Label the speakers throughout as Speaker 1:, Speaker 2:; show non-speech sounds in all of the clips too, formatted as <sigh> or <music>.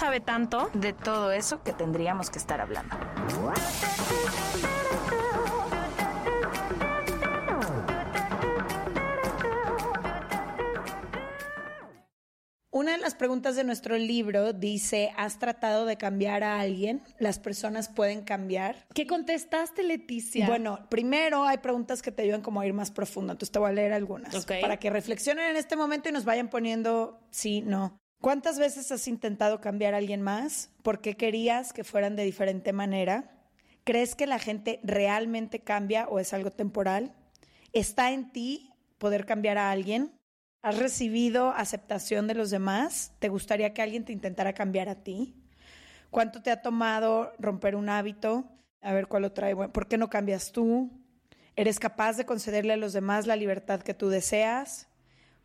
Speaker 1: sabe tanto.
Speaker 2: de todo eso que tendríamos que estar hablando. Una de las preguntas de nuestro libro dice, ¿has tratado de cambiar a alguien? ¿Las personas pueden cambiar?
Speaker 1: ¿Qué contestaste, Leticia?
Speaker 2: Bueno, primero hay preguntas que te ayudan como a ir más profundo, entonces te voy a leer algunas
Speaker 1: Ok.
Speaker 2: para que reflexionen en este momento y nos vayan poniendo sí, no. ¿Cuántas veces has intentado cambiar a alguien más? ¿Por qué querías que fueran de diferente manera? ¿Crees que la gente realmente cambia o es algo temporal? ¿Está en ti poder cambiar a alguien? ¿Has recibido aceptación de los demás? ¿Te gustaría que alguien te intentara cambiar a ti? ¿Cuánto te ha tomado romper un hábito? A ver cuál lo trae. Bueno, ¿Por qué no cambias tú? ¿Eres capaz de concederle a los demás la libertad que tú deseas?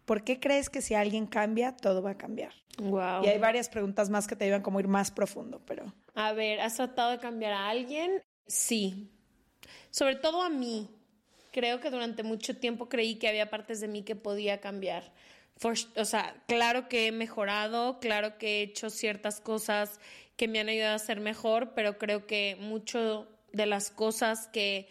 Speaker 2: ¿Por qué crees que si alguien cambia, todo va a cambiar?
Speaker 1: Wow.
Speaker 2: Y hay varias preguntas más que te ayudan como ir más profundo, pero
Speaker 1: A ver, ¿has tratado de cambiar a alguien? Sí. Sobre todo a mí. Creo que durante mucho tiempo creí que había partes de mí que podía cambiar. For- o sea, claro que he mejorado, claro que he hecho ciertas cosas que me han ayudado a ser mejor, pero creo que mucho de las cosas que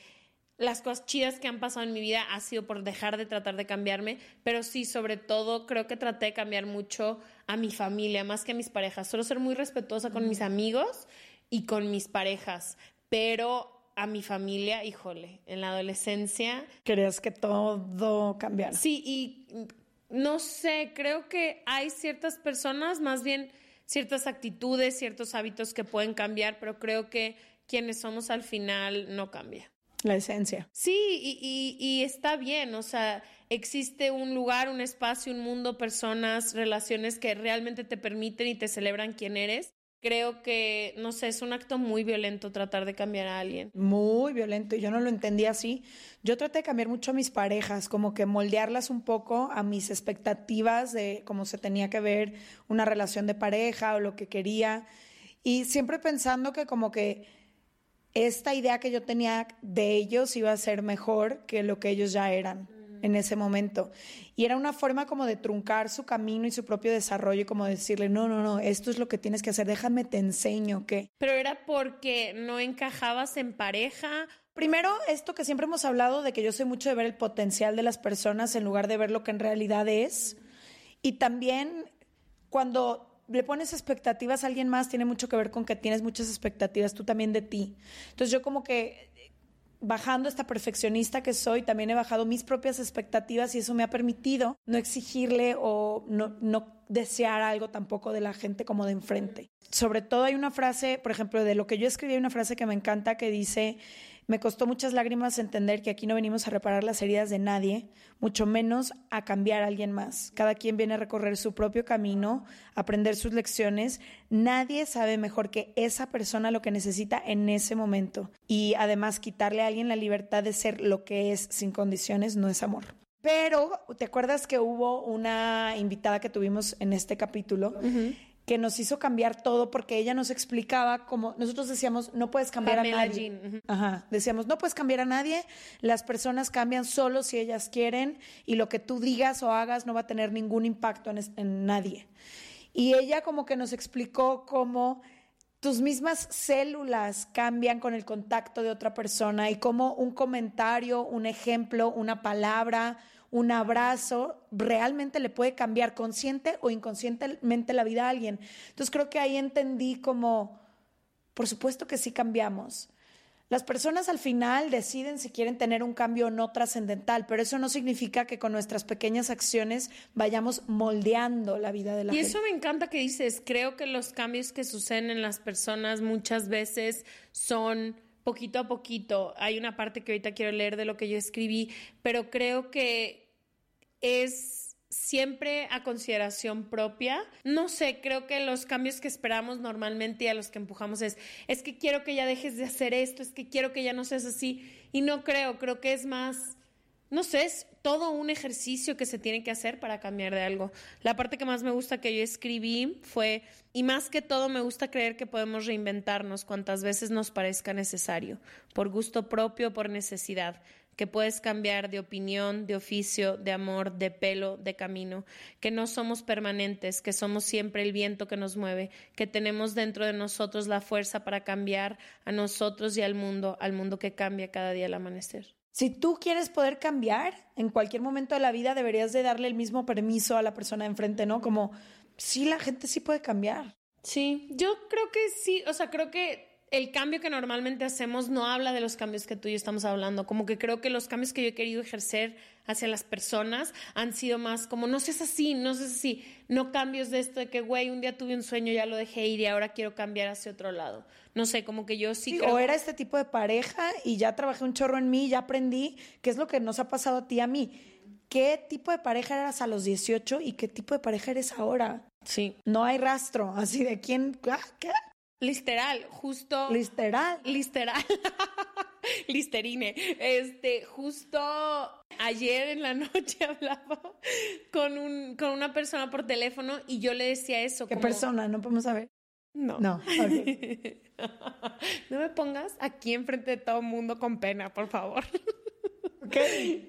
Speaker 1: las cosas chidas que han pasado en mi vida ha sido por dejar de tratar de cambiarme, pero sí, sobre todo, creo que traté de cambiar mucho a mi familia, más que a mis parejas. Solo ser muy respetuosa con mis amigos y con mis parejas, pero a mi familia, híjole, en la adolescencia,
Speaker 2: querías que todo cambiara.
Speaker 1: sí, y no sé, creo que hay ciertas personas, más bien ciertas actitudes, ciertos hábitos que pueden cambiar, pero creo que quienes somos al final no cambia.
Speaker 2: La esencia.
Speaker 1: Sí, y, y- y está bien, o sea, existe un lugar, un espacio, un mundo, personas, relaciones que realmente te permiten y te celebran quién eres. Creo que, no sé, es un acto muy violento tratar de cambiar a alguien.
Speaker 2: Muy violento y yo no lo entendía así. Yo traté de cambiar mucho a mis parejas, como que moldearlas un poco a mis expectativas de cómo se tenía que ver una relación de pareja o lo que quería. Y siempre pensando que como que esta idea que yo tenía de ellos iba a ser mejor que lo que ellos ya eran en ese momento. Y era una forma como de truncar su camino y su propio desarrollo y como decirle, no, no, no, esto es lo que tienes que hacer, déjame te enseño que...
Speaker 1: Pero era porque no encajabas en pareja.
Speaker 2: Primero, esto que siempre hemos hablado de que yo soy mucho de ver el potencial de las personas en lugar de ver lo que en realidad es. Y también cuando le pones expectativas a alguien más, tiene mucho que ver con que tienes muchas expectativas tú también de ti. Entonces yo como que bajando esta perfeccionista que soy, también he bajado mis propias expectativas y eso me ha permitido no exigirle o no, no desear algo tampoco de la gente como de enfrente. Sobre todo hay una frase, por ejemplo, de lo que yo escribí, hay una frase que me encanta que dice, me costó muchas lágrimas entender que aquí no venimos a reparar las heridas de nadie, mucho menos a cambiar a alguien más. Cada quien viene a recorrer su propio camino, aprender sus lecciones. Nadie sabe mejor que esa persona lo que necesita en ese momento. Y además quitarle a alguien la libertad de ser lo que es sin condiciones no es amor. Pero, ¿te acuerdas que hubo una invitada que tuvimos en este capítulo? que nos hizo cambiar todo porque ella nos explicaba cómo nosotros decíamos no puedes cambiar
Speaker 1: Pamela
Speaker 2: a nadie.
Speaker 1: Jean.
Speaker 2: Ajá, decíamos no puedes cambiar a nadie, las personas cambian solo si ellas quieren y lo que tú digas o hagas no va a tener ningún impacto en, en nadie. Y ella como que nos explicó cómo tus mismas células cambian con el contacto de otra persona y cómo un comentario, un ejemplo, una palabra, un abrazo realmente le puede cambiar consciente o inconscientemente la vida a alguien. Entonces creo que ahí entendí como Por supuesto que sí cambiamos. Las personas al final deciden si quieren tener un cambio o no trascendental, pero eso no significa que con nuestras pequeñas acciones vayamos moldeando la vida de la
Speaker 1: y
Speaker 2: gente.
Speaker 1: eso me encanta que dices, creo que los cambios que suceden en las personas muchas veces son poquito a poquito. Hay una parte que ahorita quiero leer de lo que yo escribí, pero creo que es siempre a consideración propia. No sé, creo que los cambios que esperamos normalmente y a los que empujamos es, es que quiero que ya dejes de hacer esto, es que quiero que ya no seas así. Y no creo, creo que es más, no sé, es todo un ejercicio que se tiene que hacer para cambiar de algo. La parte que más me gusta que yo escribí fue, y más que todo me gusta creer que podemos reinventarnos cuantas veces nos parezca necesario, por gusto propio, por necesidad que puedes cambiar de opinión, de oficio, de amor, de pelo, de camino, que no somos permanentes, que somos siempre el viento que nos mueve, que tenemos dentro de nosotros la fuerza para cambiar a nosotros y al mundo, al mundo que cambia cada día al amanecer.
Speaker 2: Si tú quieres poder cambiar, en cualquier momento de la vida deberías de darle el mismo permiso a la persona de enfrente, ¿no? Como, sí, la gente sí puede cambiar.
Speaker 1: Sí, yo creo que sí, o sea, creo que el cambio que normalmente hacemos no habla de los cambios que tú y yo estamos hablando. Como que creo que los cambios que yo he querido ejercer hacia las personas han sido más como, no seas así, no seas así, no cambios de esto de que, güey, un día tuve un sueño, ya lo dejé ir y ahora quiero cambiar hacia otro lado. No sé, como que yo sí,
Speaker 2: Sí,
Speaker 1: creo
Speaker 2: o era este tipo de pareja y ya trabajé un chorro en mí, ya aprendí qué es lo que nos ha pasado a ti y a mí. ¿Qué tipo de pareja eras a los 18 y qué tipo de pareja eres ahora?
Speaker 1: Sí,
Speaker 2: No hay rastro, así de quién, ah, ¿qué?
Speaker 1: Literal, justo...
Speaker 2: Literal.
Speaker 1: Literal. <laughs> Listerine. Este, justo ayer en la noche <laughs> hablaba con, un, con una persona por teléfono y yo le decía eso.
Speaker 2: ¿Qué
Speaker 1: como-
Speaker 2: persona? No podemos saber.
Speaker 1: No.
Speaker 2: No. <laughs> ok.
Speaker 1: no me pongas aquí enfrente de todo el mundo con pena, por favor.
Speaker 2: Ok.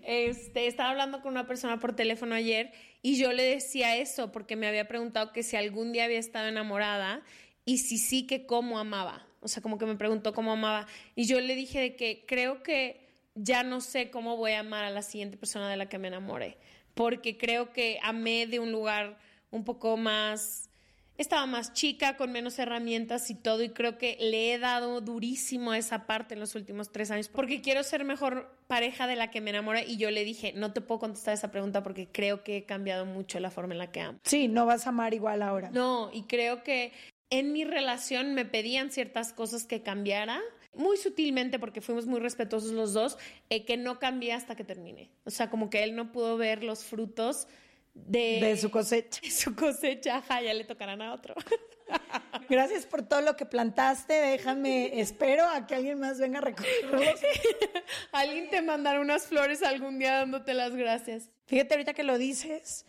Speaker 1: Este, estaba hablando con una persona por teléfono ayer y yo le decía eso porque me había preguntado que si algún día había estado enamorada y si sí, que cómo amaba. O sea, como que me preguntó cómo amaba. Y yo le dije de que creo que ya no sé cómo voy a amar a la siguiente persona de la que me enamoré. Porque creo que amé de un lugar un poco más estaba más chica, con menos herramientas y todo, y creo que le he dado durísimo a esa parte en los últimos tres años, porque quiero ser mejor pareja de la que me enamora, y yo le dije, no te puedo contestar esa pregunta porque creo que he cambiado mucho la forma en la que amo.
Speaker 2: Sí, no vas a amar igual ahora.
Speaker 1: No, y creo que en mi relación me pedían ciertas cosas que cambiara, muy sutilmente, porque fuimos muy respetuosos los dos, eh, que no cambié hasta que terminé. O sea, como que él no pudo ver los frutos de,
Speaker 2: De su cosecha.
Speaker 1: de su cosecha, ajá, ya le tocarán a otro. <laughs>
Speaker 2: Gracias por todo lo que plantaste. Déjame, espero a que alguien más venga a recogerlos. <laughs>
Speaker 1: Alguien te mandará unas flores algún día dándote las gracias.
Speaker 2: Fíjate ahorita que lo dices,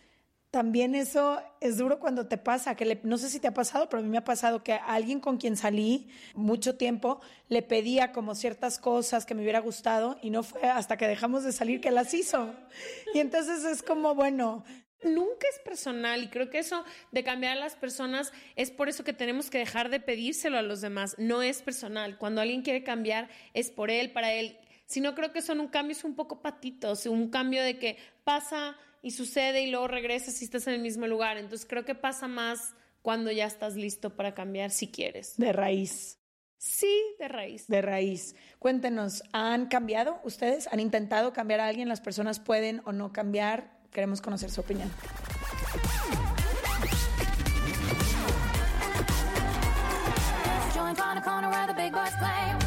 Speaker 2: también eso es duro cuando te pasa, que le- no sé si te ha pasado, pero a mí me ha pasado que alguien con quien salí mucho tiempo le pedía como ciertas cosas que me hubiera gustado y no fue hasta que dejamos de salir que las hizo. Y entonces es como, bueno,
Speaker 1: Nunca es personal y creo que eso de cambiar a las personas es por eso que tenemos que dejar de pedírselo a los demás. No es personal. Cuando alguien quiere cambiar es por él, para él. Si no creo que son un cambio, es un poco patitos, un cambio de que pasa y sucede y luego regresas y estás en el mismo lugar. Entonces creo que pasa más cuando ya estás listo para cambiar si quieres.
Speaker 2: de raíz.
Speaker 1: Sí, de raíz.
Speaker 2: De raíz. Cuéntenos, ¿han cambiado ustedes? ¿Han intentado cambiar a alguien? ¿Las personas pueden o no cambiar? Queremos conocer su opinión.
Speaker 3: Joint on a corner where the big boys play.